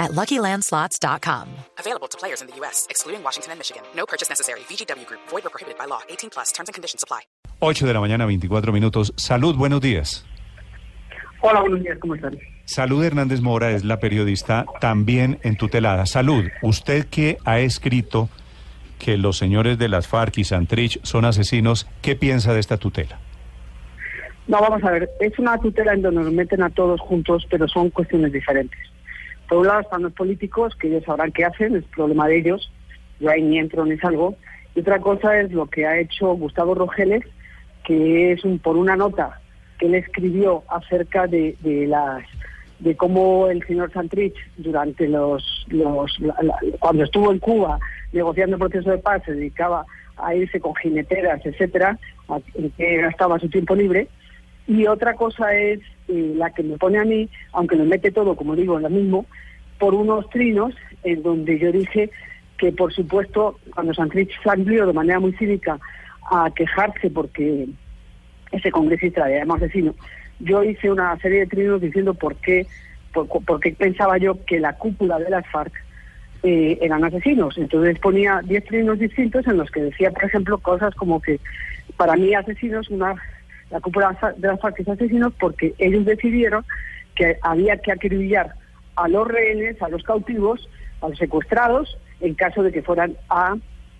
at LuckyLandSlots.com. Available to players in the U.S., excluding Washington and Michigan. No purchase necessary. VGW Group. Void or prohibited by law. 18 plus. Terms and conditions apply. 8 de la mañana, 24 minutos. Salud, buenos días. Hola, buenos días, ¿cómo están? Salud Hernández Mora es la periodista también en tutelada. Salud, usted que ha escrito que los señores de las FARC y Santrich son asesinos, ¿qué piensa de esta tutela? No, vamos a ver, es una tutela en donde nos meten a todos juntos, pero son cuestiones diferentes. Por un lado están los políticos, que ellos sabrán qué hacen, es problema de ellos, yo ahí ni entro ni salgo. Y otra cosa es lo que ha hecho Gustavo Rogeles, que es un, por una nota que él escribió acerca de, las de cómo el señor Santrich durante los, los cuando estuvo en Cuba negociando el proceso de paz se dedicaba a irse con jineteras, etcétera, que gastaba su tiempo libre. Y otra cosa es eh, la que me pone a mí, aunque lo mete todo, como digo, lo mismo, por unos trinos en donde yo dije que, por supuesto, cuando Santrich salió de manera muy cínica a quejarse porque ese congresista era un asesino, yo hice una serie de trinos diciendo por qué, por, qué pensaba yo que la cúpula de las FARC eh, eran asesinos. Entonces ponía 10 trinos distintos en los que decía, por ejemplo, cosas como que para mí asesinos, una, la cúpula de las FARC es asesinos porque ellos decidieron que había que acribillar a los rehenes, a los cautivos, a los secuestrados, en caso de que fueran a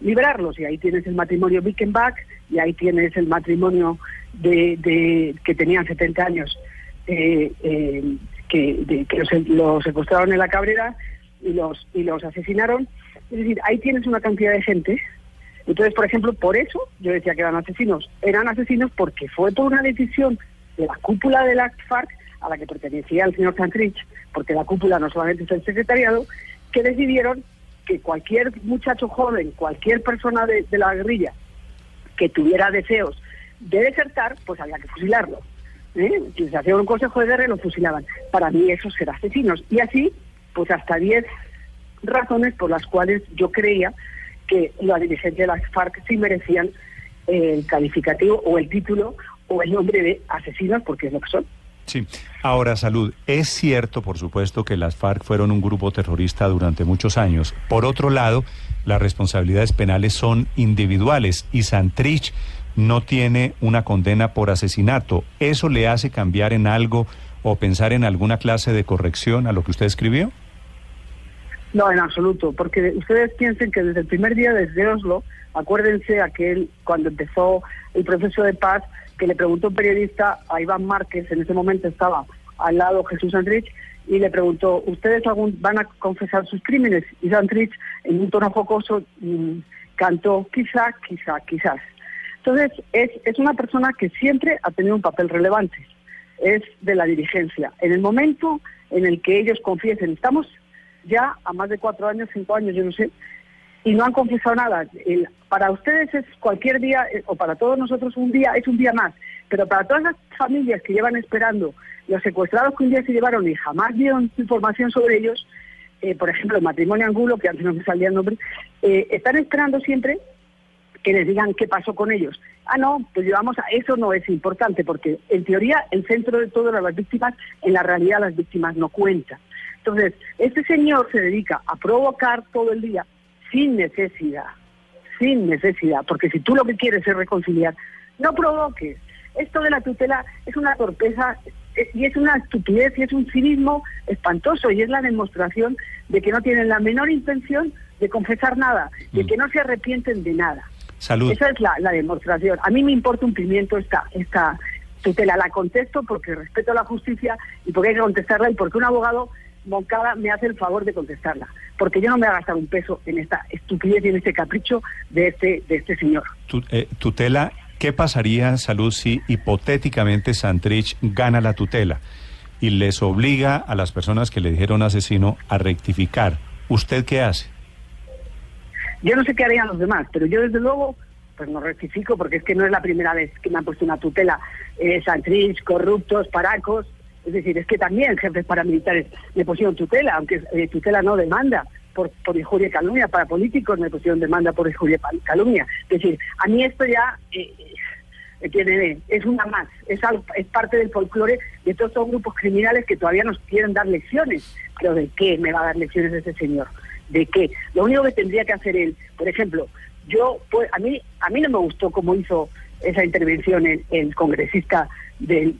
liberarlos. Y ahí tienes el matrimonio Bickenbach, y ahí tienes el matrimonio de, que tenían 70 años, eh, eh, que, los, secuestraron en la Cabrera y los, y los asesinaron. Es decir, ahí tienes una cantidad de gente. Entonces, por ejemplo, por eso yo decía que eran asesinos. Eran asesinos porque fue por una decisión de la cúpula de la FARC a la que pertenecía el señor Santrich, porque la cúpula no solamente es el secretariado, que decidieron que cualquier muchacho joven, cualquier persona de, la guerrilla que tuviera deseos de desertar, pues había que fusilarlo. ¿eh? Si se hacía un consejo de guerra, lo fusilaban. Para mí eso será asesinos. Y así, pues hasta 10 razones por las cuales yo creía que la dirigencia de las FARC sí merecían el calificativo o el título o el nombre de asesinos, porque es lo que son. Sí. Ahora, Salud, es cierto, por supuesto, que las FARC fueron un grupo terrorista durante muchos años. Por otro lado, las responsabilidades penales son individuales y Santrich no tiene una condena por asesinato. ¿Eso le hace cambiar en algo o pensar en alguna clase de corrección a lo que usted escribió? No, en absoluto, porque ustedes piensen que desde el primer día desde Oslo, acuérdense aquel cuando empezó el proceso de paz, que le preguntó un periodista a Iván Márquez, en ese momento estaba al lado Jesús Santrich, y le preguntó, ¿ustedes van a confesar sus crímenes? Y Santrich, en un tono jocoso, mm, cantó, quizá, quizá, quizás. Entonces, es, es una persona que siempre ha tenido un papel relevante, es de la dirigencia. En el momento en el que ellos confiesen, estamos ya a más de cuatro años, cinco años, yo no sé, y no han confesado nada. para ustedes es cualquier día, eh, o para todos nosotros un día, es un día más. Pero para todas las familias que llevan esperando, los secuestrados que un día se llevaron y jamás dieron información sobre ellos, eh, por ejemplo, el matrimonio Angulo, que antes no me salía el nombre, eh, están esperando siempre que les digan qué pasó con ellos. Ah, no, pues llevamos a eso no es importante, porque en teoría el centro de todo era las víctimas, en la realidad las víctimas no cuentan. Entonces, este señor se dedica a provocar todo el día sin necesidad, sin necesidad, porque si tú lo que quieres es reconciliar, no provoques. Esto de la tutela es una torpeza eh, y es una estupidez y es un cinismo espantoso y es la demostración de que no tienen la menor intención de confesar nada, de mm. que no se arrepienten de nada. Salud. Esa es la, demostración. A mí me importa un pimiento esta, esta tutela. La contesto porque respeto la justicia y porque hay que contestarla y porque un abogado Moncada me hace el favor de contestarla, porque yo no me voy a gastar un peso en esta estupidez y en este capricho de este, de este señor. Eh, tutela, ¿qué pasaría, Salud, si hipotéticamente Santrich gana la tutela y les obliga a las personas que le dijeron asesino a rectificar? ¿Usted qué hace? Yo no sé qué harían los demás, pero yo desde luego pues no rectifico porque es que no es la primera vez que me han puesto una tutela eh, Santrich, corruptos, paracos. Es decir, es que también jefes paramilitares me pusieron tutela, aunque eh, tutela no demanda por, por injuria y calumnia. Para políticos me pusieron demanda por injuria y calumnia. Es decir, a mí esto ya eh, eh, tiene, es una más, es, es parte del folclore de todos estos grupos criminales que todavía nos quieren dar lecciones. Pero ¿de qué me va a dar lecciones ese señor? ¿De qué? Lo único que tendría que hacer él, por ejemplo, yo, pues, a mí, a mí no me gustó cómo hizo esa intervención el, congresista del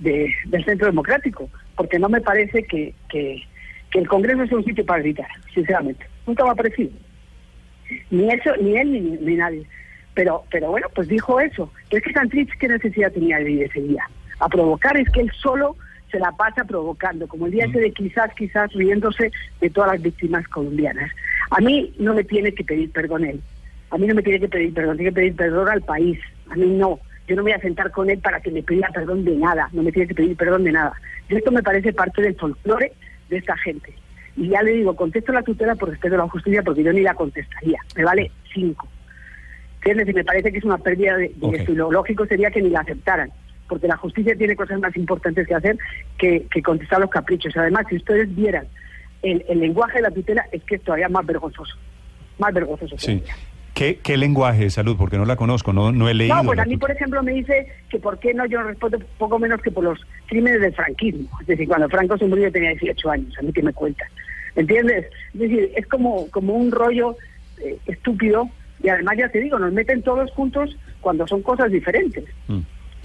Centro Democrático, porque no me parece que, que, el Congreso sea un sitio para gritar, sinceramente. Nunca me ha parecido. Ni eso, ni él, ni, nadie. Pero, pero bueno, pues dijo eso. Es que Santrich, ¿qué necesidad tenía de ir ese día? A provocar, es que él solo se la pasa provocando, como el día ese de quizás, quizás riéndose de todas las víctimas colombianas. A mí no me tiene que pedir perdón él. A mí no me tiene que pedir perdón, tiene que pedir perdón al país. A mí no. Yo no me voy a sentar con él para que me pida perdón de nada. No me tiene que pedir perdón de nada. Y esto me parece parte del folclore de esta gente. Y ya le digo, contesto la tutela por respeto a la justicia porque yo ni la contestaría. Me vale cinco. ¿Entiendes? Y me parece que es una pérdida de, de Lo lógico sería que ni la aceptaran porque la justicia tiene cosas más importantes que hacer que, contestar los caprichos. Además, si ustedes vieran el, lenguaje de la tutela, es que es todavía más vergonzoso. Más vergonzoso. Sí. ¿Qué, ¿Qué, lenguaje de salud? Porque no la conozco, no, no he leído. No, pues a mí, por ejemplo, me dice que por qué no yo respondo poco menos que por los crímenes del franquismo. Es decir, cuando Franco se murió tenía 18 años, a mí que me cuentan. ¿Entiendes? Es decir, es como, como un rollo eh, estúpido y además, ya te digo, nos meten todos juntos cuando son cosas diferentes. Mm.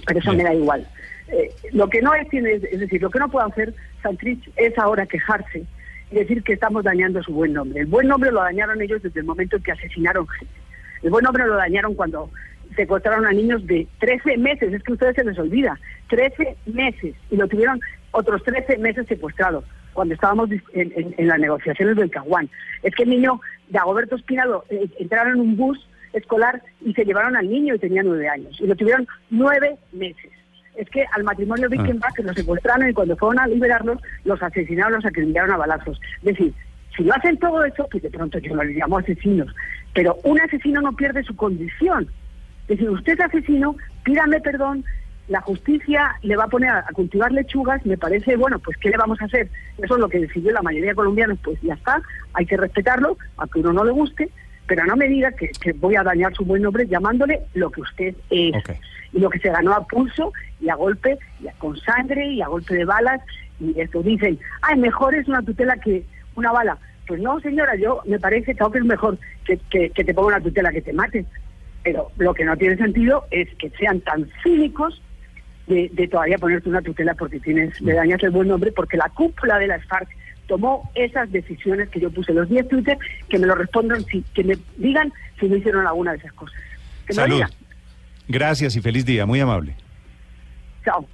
Pero eso me da igual. Eh, lo que no es, es decir, lo que no puede hacer Santrich es ahora quejarse y decir que estamos dañando su buen nombre. El buen nombre lo dañaron ellos desde el momento en que asesinaron gente. El buen nombre lo dañaron cuando secuestraron a niños de 13 meses, es que a ustedes se les olvida, 13 meses, y lo tuvieron otros 13 meses secuestrados cuando estábamos en, las negociaciones del Caguán. Es que el niño de Agoberto Espinado eh, entraron en un bus escolar y se llevaron al niño y tenía nueve años, y lo tuvieron nueve meses. Es que al matrimonio Wickenbach que lo secuestraron y cuando fueron a liberarlos, los asesinaron, los acribillaron a balazos. Es decir, si lo hacen todo eso, pues de pronto yo no les llamo asesinos, pero un asesino no pierde su condición. Es decir, usted es asesino, pídame perdón, la justicia le va a poner a, cultivar lechugas, me parece, bueno, pues ¿qué le vamos a hacer? Eso es lo que decidió la mayoría de colombianos, pues ya está, hay que respetarlo, aunque uno no le guste, pero no me diga que, voy a dañar su buen nombre llamándole lo que usted es. Y lo que se ganó a pulso y a golpe, y con sangre y a golpe de balas, y esto dicen, ay, mejor es una tutela que una bala. Pues no, señora, yo me parece que es mejor que, te ponga una tutela que te mate. Pero lo que no tiene sentido es que sean tan cínicos de, todavía ponerte una tutela porque tienes, le dañas el buen nombre, porque la cúpula de las FARC tomó esas decisiones que yo puse los 10 Twitter, que me lo respondan, si, que me digan si no hicieron alguna de esas cosas. Salud. Gracias y feliz día, muy amable. Chao.